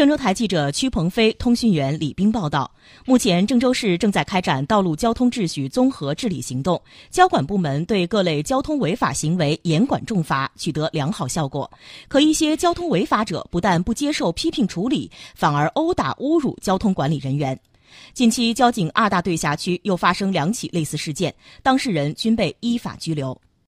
郑州台记者屈鹏飞、通讯员李斌报道。目前，郑州市正在开展道路交通秩序综合治理行动，交管部门对各类交通违法行为严管重罚，取得良好效果。可一些交通违法者不但不接受批评处理，反而殴打侮辱交通管理人员。近期，交警二大队辖区又发生两起类似事件，当事人均被依法拘留。